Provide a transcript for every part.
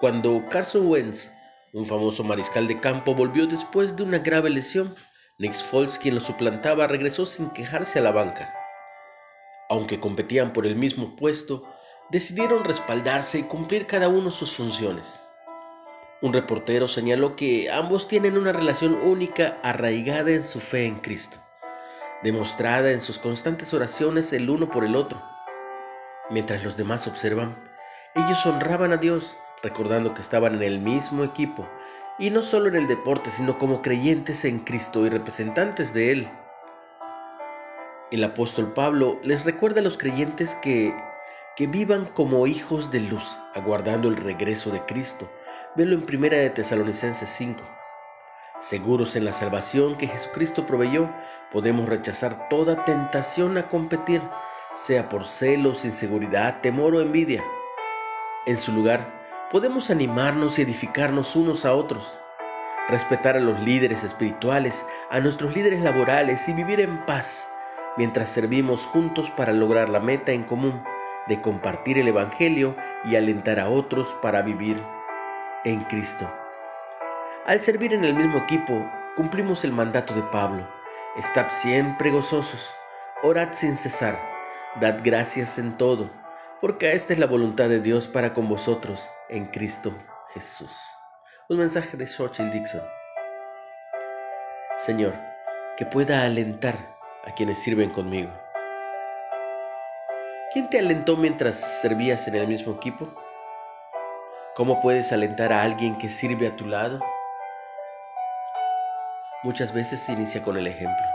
Cuando Carson Wentz, un famoso mariscal de campo, volvió después de una grave lesión, Nick Foles, quien lo suplantaba, regresó sin quejarse a la banca. Aunque competían por el mismo puesto, decidieron respaldarse y cumplir cada uno sus funciones. Un reportero señaló que ambos tienen una relación única arraigada en su fe en Cristo, demostrada en sus constantes oraciones el uno por el otro. Mientras los demás observan, ellos honraban a Dios, recordando que estaban en el mismo equipo, y no solo en el deporte, sino como creyentes en Cristo y representantes de Él. El apóstol Pablo les recuerda a los creyentes que que vivan como hijos de luz, aguardando el regreso de Cristo. Velo en Primera de Tesalonicenses 5. Seguros en la salvación que Jesucristo proveyó, podemos rechazar toda tentación a competir, sea por celos, inseguridad, temor o envidia. En su lugar, podemos animarnos y edificarnos unos a otros, respetar a los líderes espirituales, a nuestros líderes laborales y vivir en paz mientras servimos juntos para lograr la meta en común de compartir el Evangelio y alentar a otros para vivir en Cristo. Al servir en el mismo equipo, cumplimos el mandato de Pablo. Estad siempre gozosos, orad sin cesar, dad gracias en todo, porque esta es la voluntad de Dios para con vosotros en Cristo Jesús. Un mensaje de Churchill Dixon. Señor, que pueda alentar a quienes sirven conmigo ¿Quién te alentó mientras servías en el mismo equipo? ¿Cómo puedes alentar a alguien que sirve a tu lado? Muchas veces se inicia con el ejemplo.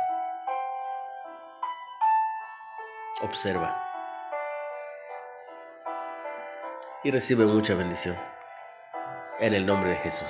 Observa. y recibe mucha bendición. En el nombre de Jesús.